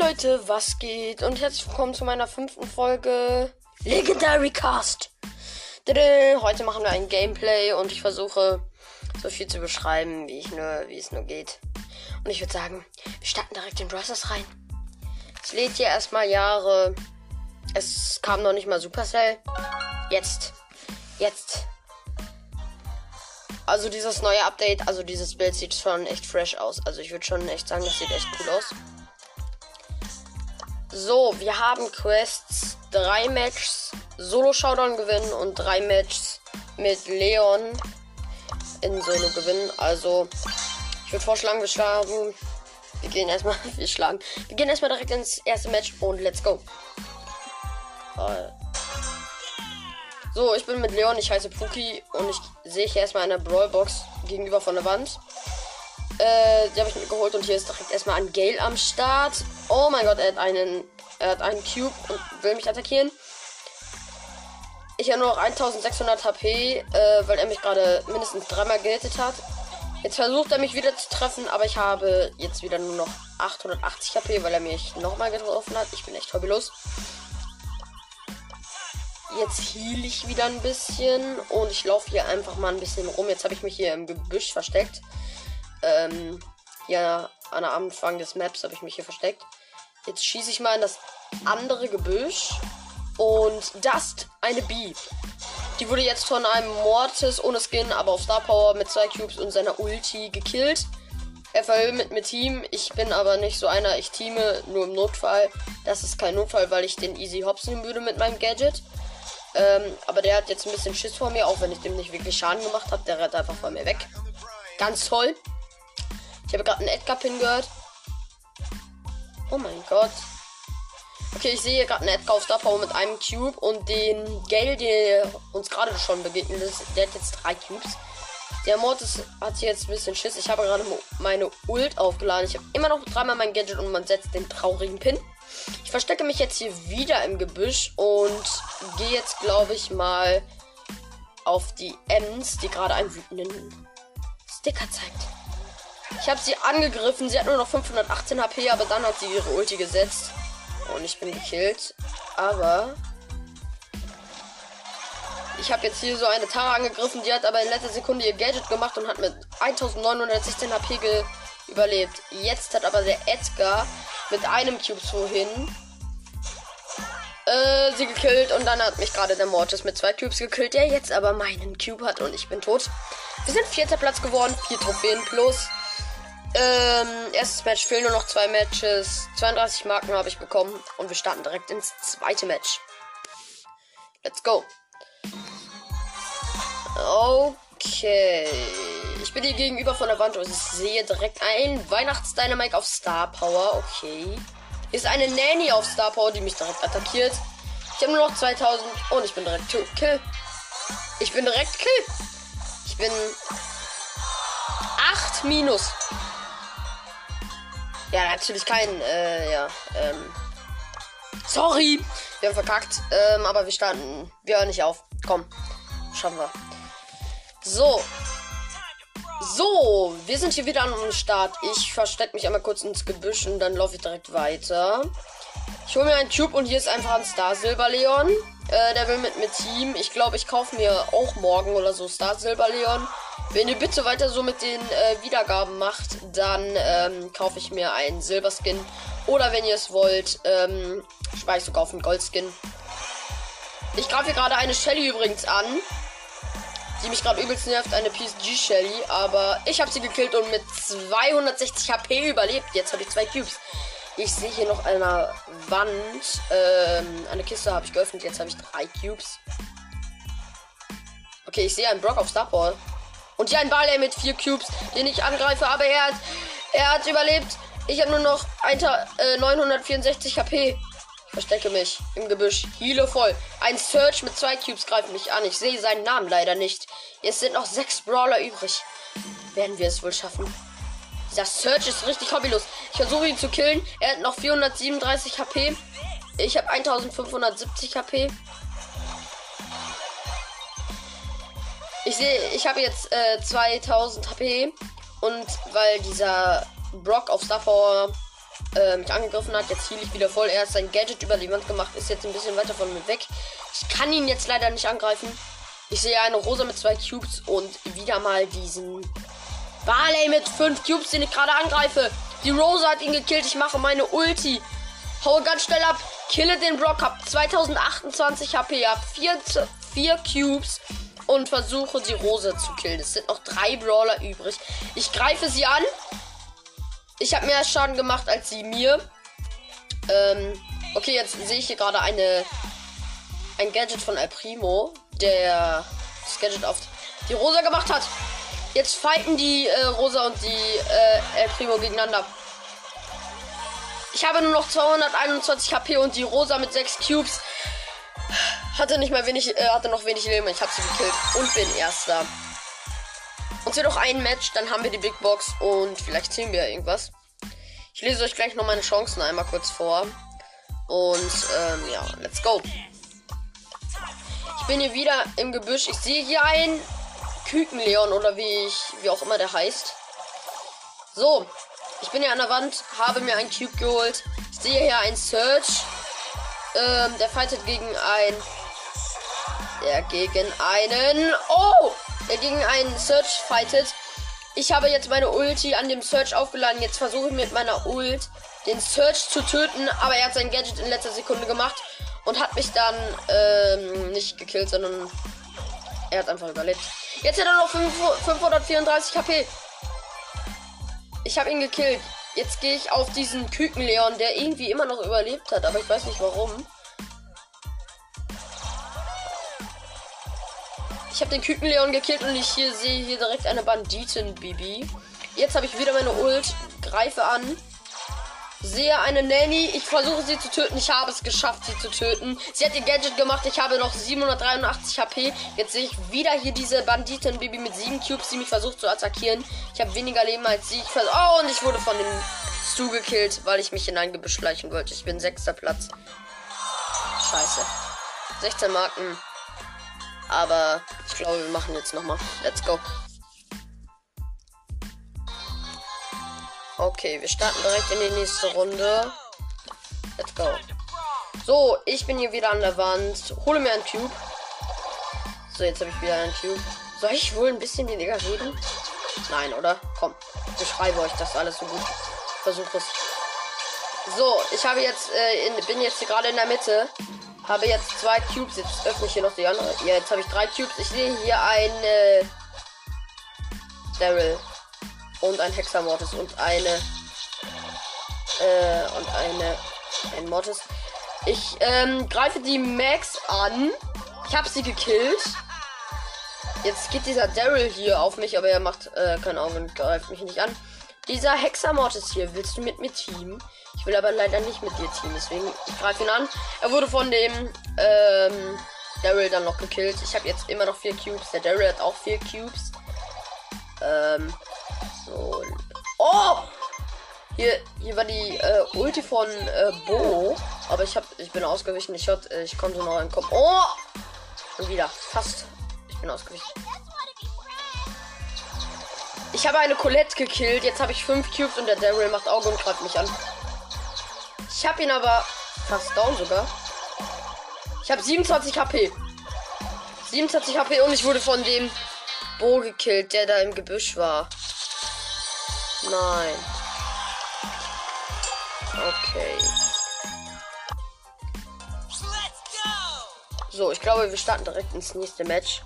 Leute, was geht? Und herzlich willkommen zu meiner fünften Folge Legendary Cast. Heute machen wir ein Gameplay und ich versuche so viel zu beschreiben, wie, ich nur, wie es nur geht. Und ich würde sagen, wir starten direkt in Brothers rein. Es lädt hier erstmal Jahre. Es kam noch nicht mal Supercell. Jetzt. Jetzt. Also dieses neue Update, also dieses Bild sieht schon echt fresh aus. Also ich würde schon echt sagen, das sieht echt cool aus. So, wir haben Quests, drei Matches Solo Showdown gewinnen und drei Matches mit Leon in Solo gewinnen. Also, ich würde vorschlagen, wir schlagen. Wir gehen erstmal, wir schlagen. Wir gehen erstmal direkt ins erste Match und let's go. So, ich bin mit Leon, ich heiße Puki und ich sehe hier erstmal eine Brawlbox gegenüber von der Wand. Äh, die habe ich mir geholt und hier ist direkt erstmal ein Gale am Start. Oh mein Gott, er hat einen, er hat einen Cube und will mich attackieren. Ich habe nur noch 1600 HP, äh, weil er mich gerade mindestens dreimal gehittet hat. Jetzt versucht er mich wieder zu treffen, aber ich habe jetzt wieder nur noch 880 HP, weil er mich nochmal getroffen hat. Ich bin echt hobbylos. Jetzt heal ich wieder ein bisschen und ich laufe hier einfach mal ein bisschen rum. Jetzt habe ich mich hier im Gebüsch versteckt ähm, ja, an Anfang des Maps habe ich mich hier versteckt. Jetzt schieße ich mal in das andere Gebüsch. Und das eine B. Die wurde jetzt von einem Mortis ohne Skin, aber auf Star Power mit zwei Cubes und seiner Ulti gekillt. Er verhöhlt mit Team. Ich bin aber nicht so einer. Ich teame nur im Notfall. Das ist kein Notfall, weil ich den easy hopsen würde mit meinem Gadget. Ähm, aber der hat jetzt ein bisschen Schiss vor mir, auch wenn ich dem nicht wirklich Schaden gemacht habe. Der rennt einfach vor mir weg. Ganz toll. Ich habe gerade einen Edgar-Pin gehört. Oh mein Gott. Okay, ich sehe gerade einen Edgar auf Star mit einem Cube und den Gale, der uns gerade schon begegnet ist, der hat jetzt drei Cubes. Der Mortis hat jetzt ein bisschen Schiss. Ich habe gerade meine Ult aufgeladen. Ich habe immer noch dreimal mein Gadget und man setzt den traurigen Pin. Ich verstecke mich jetzt hier wieder im Gebüsch und gehe jetzt, glaube ich, mal auf die Ems, die gerade einen wütenden Sticker zeigt. Ich habe sie angegriffen. Sie hat nur noch 518 HP, aber dann hat sie ihre Ulti gesetzt. Und ich bin gekillt. Aber ich habe jetzt hier so eine Tara angegriffen. Die hat aber in letzter Sekunde ihr Gadget gemacht und hat mit 1916 HP überlebt. Jetzt hat aber der Edgar mit einem Cube vorhin äh, sie gekillt und dann hat mich gerade der Mortis mit zwei Cubes gekillt, der jetzt aber meinen Cube hat und ich bin tot. Wir sind vierter Platz geworden, vier Trophäen plus. Ähm, erstes Match fehlen nur noch zwei Matches. 32 Marken habe ich bekommen. Und wir starten direkt ins zweite Match. Let's go. Okay. Ich bin hier gegenüber von der Wand und ich sehe direkt ein Weihnachtsdynamik auf Star Power. Okay. Ist eine Nanny auf Star Power, die mich direkt attackiert. Ich habe nur noch 2000 und ich bin direkt Kill. Ich bin direkt Kill. Ich bin 8 minus. Ja, natürlich kein, äh, ja, ähm. Sorry! Wir haben verkackt, ähm, aber wir standen. Wir hören nicht auf. Komm, schaffen wir. So. So, wir sind hier wieder am Start. Ich verstecke mich einmal kurz ins Gebüsch und dann laufe ich direkt weiter. Ich hole mir einen Cube und hier ist einfach ein Star Silber Leon. Äh, der will mit mir Team. Ich glaube, ich kaufe mir auch morgen oder so Star Silber Leon. Wenn ihr bitte weiter so mit den äh, Wiedergaben macht, dann ähm, kaufe ich mir einen Silberskin. Oder wenn ihr es wollt, ähm, spare ich sogar auf einen Goldskin. Ich greife hier gerade eine Shelly übrigens an. Die mich gerade übelst nervt, eine PSG Shelly. Aber ich habe sie gekillt und mit 260 HP überlebt. Jetzt habe ich zwei Cubes. Ich sehe hier noch eine Wand. Ähm, eine Kiste habe ich geöffnet. Jetzt habe ich drei Cubes. Okay, ich sehe einen Brock auf Starport. Und hier ein Barley mit vier Cubes, den ich angreife, aber er hat, er hat überlebt. Ich habe nur noch 1, äh, 964 HP. Ich verstecke mich im Gebüsch. Heale voll. Ein Search mit zwei Cubes greift mich an. Ich sehe seinen Namen leider nicht. Es sind noch sechs Brawler übrig. Werden wir es wohl schaffen? Dieser Search ist richtig hobbylos. Ich versuche ihn zu killen. Er hat noch 437 HP. Ich habe 1570 HP. Ich sehe, ich habe jetzt äh, 2000 HP und weil dieser Brock auf Star äh, mich angegriffen hat. Jetzt heal ich wieder voll. Er hat sein Gadget über die Wand gemacht, ist jetzt ein bisschen weiter von mir weg. Ich kann ihn jetzt leider nicht angreifen. Ich sehe eine Rosa mit zwei Cubes und wieder mal diesen Barley mit fünf Cubes, den ich gerade angreife. Die Rosa hat ihn gekillt. Ich mache meine Ulti. Haue ganz schnell ab. Kille den Block. Hab 2028 HP. Hab 4, 4 Cubes. Und versuche die Rose zu killen. Es sind noch drei Brawler übrig. Ich greife sie an. Ich habe mehr Schaden gemacht als sie mir. Ähm, okay, jetzt sehe ich hier gerade eine ein Gadget von El Primo, der das Gadget auf die Rosa gemacht hat. Jetzt fighten die äh, Rosa und die äh, El Primo gegeneinander. Ich habe nur noch 221 HP und die Rosa mit 6 Cubes hatte nicht mal wenig, äh, hatte noch wenig Leben. Ich habe sie gekillt und bin erster. Uns wird noch ein Match, dann haben wir die Big Box und vielleicht ziehen wir irgendwas. Ich lese euch gleich noch meine Chancen einmal kurz vor. Und ähm, ja, let's go. Ich bin hier wieder im Gebüsch. Ich sehe hier einen Kükenleon oder wie ich, wie auch immer der heißt. So, ich bin hier an der Wand, habe mir einen Cube geholt. Ich sehe hier einen Search. Ähm, der fightet gegen ein. Der gegen einen. Oh! Der gegen einen Search fightet. Ich habe jetzt meine Ulti an dem Search aufgeladen. Jetzt versuche ich mit meiner Ult den Search zu töten. Aber er hat sein Gadget in letzter Sekunde gemacht und hat mich dann ähm, nicht gekillt, sondern er hat einfach überlebt. Jetzt hat er noch 534 KP. Ich habe ihn gekillt. Jetzt gehe ich auf diesen Kükenleon, der irgendwie immer noch überlebt hat, aber ich weiß nicht warum. Ich habe den Kükenleon gekillt und ich hier sehe hier direkt eine Banditen Bibi. Jetzt habe ich wieder meine Ult, greife an sehe eine Nanny. Ich versuche sie zu töten. Ich habe es geschafft, sie zu töten. Sie hat ihr Gadget gemacht. Ich habe noch 783 HP. Jetzt sehe ich wieder hier diese Banditen-Baby mit 7 Cubes, die mich versucht zu attackieren. Ich habe weniger Leben als sie. Ich oh, und ich wurde von dem Stu gekillt, weil ich mich in ein Gebüsch schleichen wollte. Ich bin sechster Platz. Scheiße. 16 Marken. Aber ich glaube, wir machen jetzt nochmal. Let's go. Okay, wir starten direkt in die nächste Runde. Let's go. So, ich bin hier wieder an der Wand. Hole mir einen Cube. So, jetzt habe ich wieder einen Cube. Soll ich wohl ein bisschen weniger reden? Nein, oder? Komm, ich beschreibe euch das alles so gut. Versuche es. So, ich habe jetzt, äh, in, bin jetzt gerade in der Mitte. Habe jetzt zwei Cubes. Jetzt öffne ich hier noch die andere. Ja, jetzt habe ich drei Cubes. Ich sehe hier eine Daryl und ein Hexamortis und eine äh, und eine ein Mortis. Ich ähm, greife die Max an. Ich habe sie gekillt. Jetzt geht dieser Daryl hier auf mich, aber er macht äh, keine Augen und greift mich nicht an. Dieser Hexamortis hier, willst du mit mir teamen? Ich will aber leider nicht mit dir teamen, deswegen ich greife ihn an. Er wurde von dem ähm, Daryl dann noch gekillt. Ich habe jetzt immer noch vier Cubes. Der Daryl hat auch vier Cubes. Ähm, so. Oh! Hier, hier war die äh, Ulti von äh, Bo. Aber ich hab, ich bin ausgewichen. Ich, ich konnte noch entkommen. Oh! Und wieder. Fast. Ich bin ausgewichen. Ich habe eine Colette gekillt. Jetzt habe ich fünf Cubes und der Daryl macht Auge und greift mich an. Ich habe ihn aber fast down sogar. Ich habe 27 HP. 27 HP und ich wurde von dem Bo gekillt, der da im Gebüsch war. Nein. Okay. So, ich glaube, wir starten direkt ins nächste Match.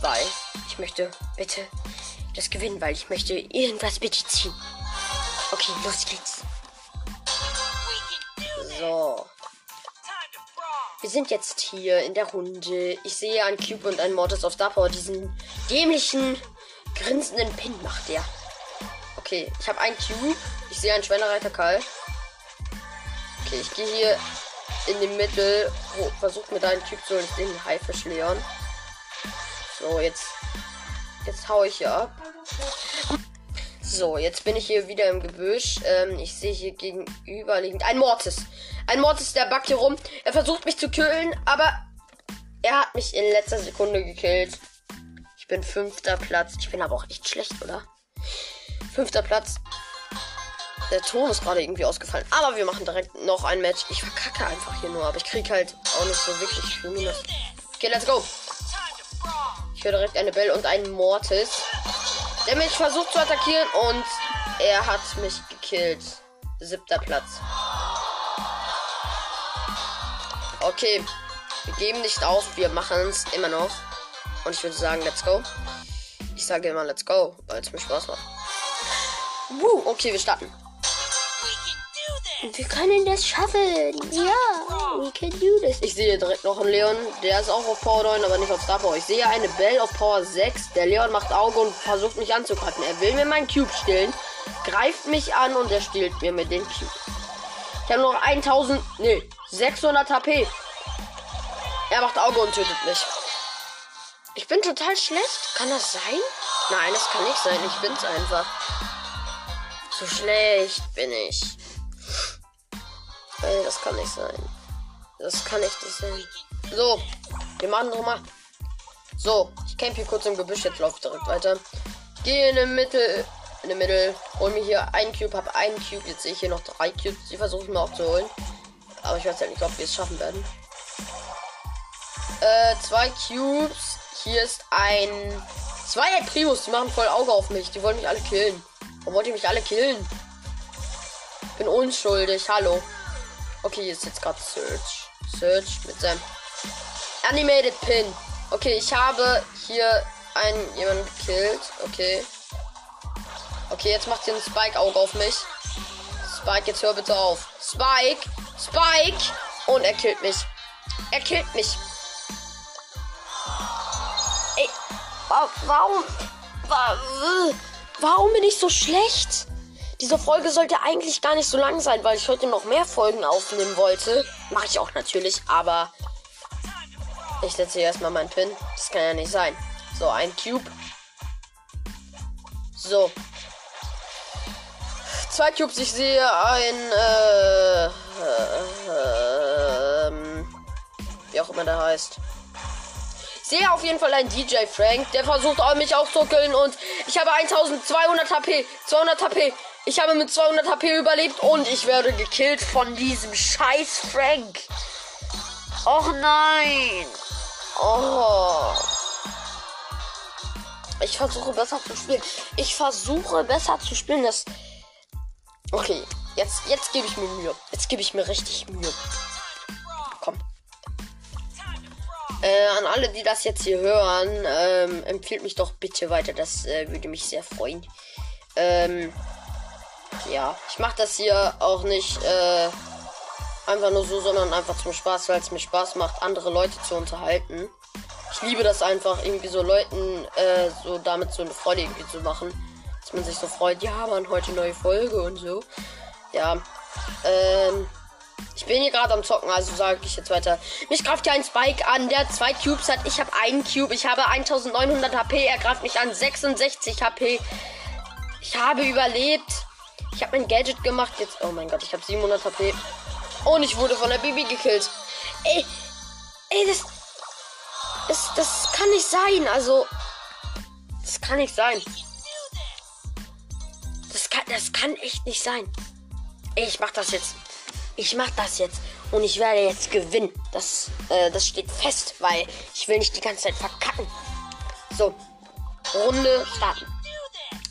Weil ich möchte bitte das gewinnen, weil ich möchte irgendwas bitte ziehen. Okay, los geht's. So. Wir sind jetzt hier in der Runde. Ich sehe ein Cube und ein Mortis of Dapper. Diesen dämlichen, grinsenden Pin macht der. Okay, ich habe einen Cube. Ich sehe einen Schweinereiter Karl. Okay, ich gehe hier in die Mitte. Oh, versuch mit einem Cube zu den Haifisch Leon. So, jetzt. Jetzt hau ich hier ab. So, jetzt bin ich hier wieder im Gebüsch. Ähm, ich sehe hier gegenüberliegend ein Mortis. Ein Mortis, der backt hier rum. Er versucht mich zu killen, aber er hat mich in letzter Sekunde gekillt. Ich bin fünfter Platz. Ich bin aber auch echt schlecht, oder? Fünfter Platz. Der Ton ist gerade irgendwie ausgefallen. Aber wir machen direkt noch ein Match. Ich verkacke einfach hier nur, aber ich krieg halt auch nicht so wirklich viel Minus. Okay, let's go. Ich höre direkt eine Belle und einen Mortis. Der mich versucht zu attackieren und er hat mich gekillt. Siebter Platz. Okay. Wir geben nicht auf, wir machen es immer noch. Und ich würde sagen, let's go. Ich sage immer let's go, weil es mir Spaß macht. Woo, okay, wir starten. Wir können das schaffen. Ja, we can do this. Ich sehe direkt noch einen Leon. Der ist auch auf Power 9, aber nicht auf Star Power. Ich sehe eine Belle auf Power 6. Der Leon macht Auge und versucht mich anzugreifen. Er will mir meinen Cube stehlen, greift mich an und er stiehlt mir mit den Cube. Ich habe noch 1000, nee, 600 HP. Er macht Auge und tötet mich. Ich bin total schlecht. Kann das sein? Nein, das kann nicht sein. Ich bin's einfach. So schlecht bin ich. Ey, das kann nicht sein. Das kann echt nicht sein. So, wir machen nochmal. So, ich camp hier kurz im Gebüsch, jetzt laufe ich direkt weiter. Ich gehe in der Mitte, in der Mitte, hol mir hier einen Cube, habe einen Cube, jetzt sehe ich hier noch drei Cubes, die versuche ich mir auch zu holen. Aber ich weiß halt nicht, ob wir es schaffen werden. Äh, zwei Cubes. Hier ist ein. Zwei Primus, die machen voll Auge auf mich. Die wollen mich alle killen. Warum wollt ihr mich alle killen? Bin unschuldig, hallo. Okay, ist jetzt gerade Search. Search mit seinem Animated Pin. Okay, ich habe hier einen jemanden gekillt. Okay. Okay, jetzt macht hier ein Spike-Auge auf mich. Spike, jetzt hör bitte auf. Spike! Spike! Und er killt mich. Er killt mich. Ey, warum? Warum bin ich so schlecht? Diese Folge sollte eigentlich gar nicht so lang sein, weil ich heute noch mehr Folgen aufnehmen wollte. Mache ich auch natürlich, aber ich setze hier erstmal meinen Pin. Das kann ja nicht sein. So, ein Cube. So. Zwei Cubes. Ich sehe ein, äh, äh, äh, wie auch immer der heißt sehe auf jeden Fall einen DJ Frank, der versucht mich auch zu killen und ich habe 1200 HP, 200 HP. Ich habe mit 200 HP überlebt und ich werde gekillt von diesem scheiß Frank. Och nein. Oh. Ich versuche besser zu spielen. Ich versuche besser zu spielen. Das. Okay, jetzt, jetzt gebe ich mir Mühe. Jetzt gebe ich mir richtig Mühe. Äh, an alle, die das jetzt hier hören, ähm, empfiehlt mich doch bitte weiter. Das äh, würde mich sehr freuen. Ähm, ja, ich mache das hier auch nicht äh, einfach nur so, sondern einfach zum Spaß, weil es mir Spaß macht, andere Leute zu unterhalten. Ich liebe das einfach, irgendwie so Leuten äh, so damit so eine Freude irgendwie zu machen. Dass man sich so freut, ja, man, heute neue Folge und so. Ja. Ähm. Ich bin hier gerade am Zocken, also sage ich jetzt weiter. Mich greift hier ein Spike an, der zwei Cubes hat. Ich habe einen Cube. Ich habe 1900 HP. Er greift mich an 66 HP. Ich habe überlebt. Ich habe mein Gadget gemacht. Jetzt, oh mein Gott, ich habe 700 HP. Und ich wurde von der Bibi gekillt. Ey, ey, das, das, das kann nicht sein. Also, das kann nicht sein. Das kann, das kann echt nicht sein. Ey, ich mach das jetzt. Ich mach das jetzt und ich werde jetzt gewinnen. Das, äh, das steht fest, weil ich will nicht die ganze Zeit verkacken. So, Runde starten.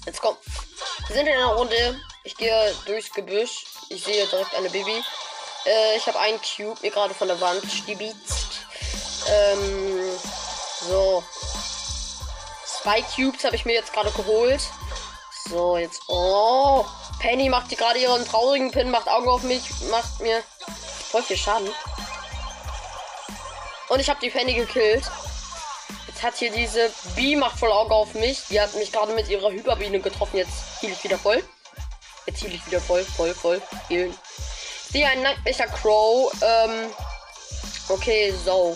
Jetzt komm. Wir sind in einer Runde. Ich gehe durchs Gebüsch. Ich sehe direkt eine Baby. Äh, ich habe einen Cube mir gerade von der Wand stibitzt. Ähm, so. Zwei Cubes habe ich mir jetzt gerade geholt. So, jetzt. Oh. Penny macht gerade ihren traurigen Pin, macht Augen auf mich, macht mir voll viel Schaden. Und ich habe die Penny gekillt. Jetzt hat hier diese B macht voll Auge auf mich. Die hat mich gerade mit ihrer Hyperbiene getroffen. Jetzt hielt ich wieder voll. Jetzt hielt ich wieder voll, voll, voll. Healen. Ich sehe einen Nightmare Crow. Ähm, okay, so.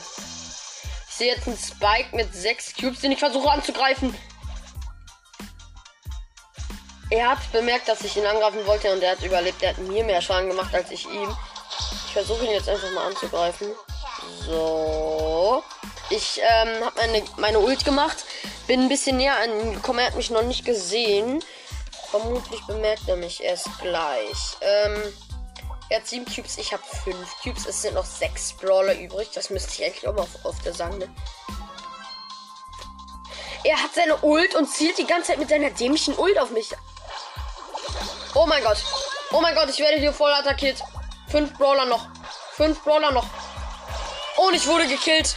Ich sehe jetzt einen Spike mit sechs Cubes, den ich versuche anzugreifen. Er hat bemerkt, dass ich ihn angreifen wollte und er hat überlebt. Er hat mir mehr Schaden gemacht als ich ihm. Ich versuche ihn jetzt einfach mal anzugreifen. So. Ich ähm, habe meine, meine Ult gemacht. Bin ein bisschen näher an ihm gekommen. Er hat mich noch nicht gesehen. Vermutlich bemerkt er mich erst gleich. Ähm, er hat sieben Cubes, ich habe fünf Cubes. Es sind noch sechs Brawler übrig. Das müsste ich eigentlich auch mal auf, auf der sagen, ne? Er hat seine Ult und zielt die ganze Zeit mit seiner dämlichen Ult auf mich. Oh mein Gott. Oh mein Gott, ich werde hier voll attackiert. Fünf Brawler noch. Fünf Brawler noch. Und ich wurde gekillt.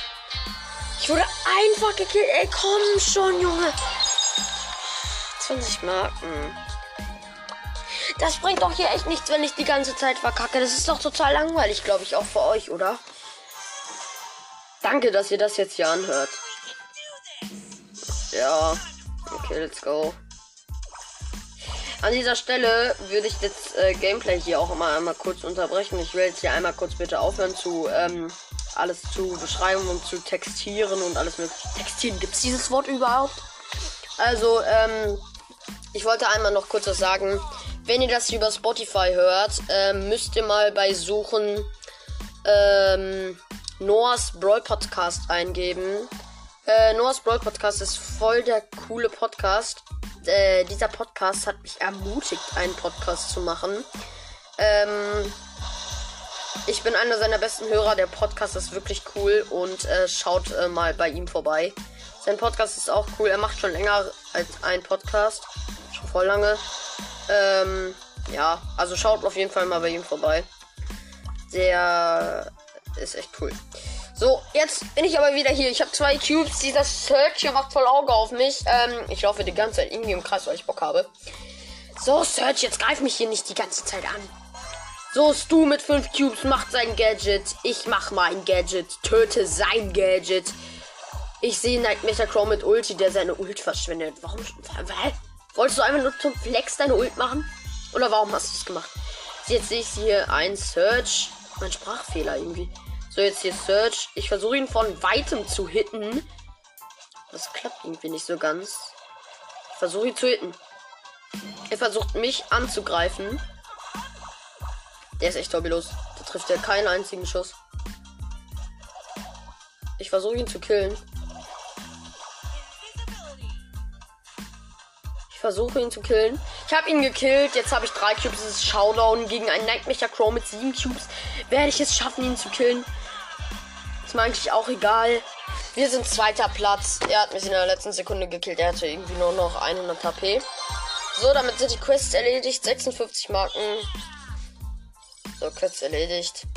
Ich wurde einfach gekillt. Ey, komm schon, Junge. 20 Marken. Das bringt doch hier echt nichts, wenn ich die ganze Zeit verkacke. Das ist doch total langweilig, glaube ich, auch für euch, oder? Danke, dass ihr das jetzt hier anhört. Ja. Okay, let's go. An dieser Stelle würde ich das äh, Gameplay hier auch mal einmal kurz unterbrechen. Ich will jetzt hier einmal kurz bitte aufhören zu ähm, alles zu beschreiben und zu textieren und alles mögliche. Textieren, gibt es dieses Wort überhaupt? Also, ähm, ich wollte einmal noch kurz was sagen. Wenn ihr das über Spotify hört, ähm, müsst ihr mal bei Suchen ähm, Noahs Brawl Podcast eingeben. Äh, Noahs Brawl Podcast ist voll der coole Podcast. Äh, dieser Podcast hat mich ermutigt, einen Podcast zu machen. Ähm, ich bin einer seiner besten Hörer. Der Podcast ist wirklich cool und äh, schaut äh, mal bei ihm vorbei. Sein Podcast ist auch cool. Er macht schon länger als ein Podcast. Schon voll lange. Ähm, ja, also schaut auf jeden Fall mal bei ihm vorbei. Der ist echt cool. So, jetzt bin ich aber wieder hier. Ich habe zwei Cubes. Dieser Search hier macht voll Auge auf mich. Ähm, ich laufe die ganze Zeit irgendwie im Kreis, weil ich Bock habe. So, Search, jetzt greif mich hier nicht die ganze Zeit an. So, Stu mit 5 Cubes macht sein Gadget. Ich mach mein Gadget. Töte sein Gadget. Ich sehe Nightmare Crow mit Ulti, der seine Ult verschwindet. Warum? Hä? Wolltest du einfach nur zum Flex deine Ult machen? Oder warum hast du es gemacht? Jetzt sehe ich hier ein Search. Mein Sprachfehler irgendwie. So, jetzt hier Search. Ich versuche ihn von weitem zu hitten. Das klappt irgendwie nicht so ganz. Ich versuche ihn zu hitten. Er versucht mich anzugreifen. Der ist echt hobbylos. Da trifft er keinen einzigen Schuss. Ich versuche ihn zu killen. Ich versuche ihn zu killen. Ich habe ihn gekillt. Jetzt habe ich drei Cubes. Es ist Showdown gegen einen Nightmare Crow mit sieben Cubes. Werde ich es schaffen, ihn zu killen? Mir eigentlich auch egal. Wir sind zweiter Platz. Er hat mich in der letzten Sekunde gekillt. Er hatte irgendwie nur noch 100 HP. So, damit sind die Quests erledigt. 56 Marken. So, Quest erledigt.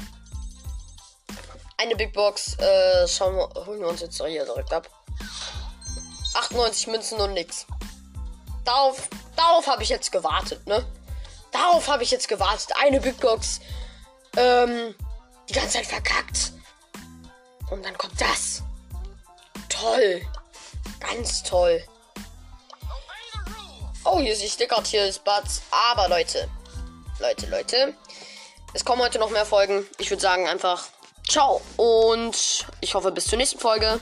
Eine Big Box. Äh, schauen wir, holen wir uns jetzt hier direkt ab. 98 Münzen und nix. Darauf, darauf habe ich jetzt gewartet, ne? Darauf habe ich jetzt gewartet. Eine Big Box. Ähm, die ganze Zeit verkackt. Und dann kommt das. Toll. Ganz toll. Oh, hier ist die Sticker, hier ist Butts. Aber Leute, Leute, Leute, es kommen heute noch mehr Folgen. Ich würde sagen einfach ciao und ich hoffe bis zur nächsten Folge.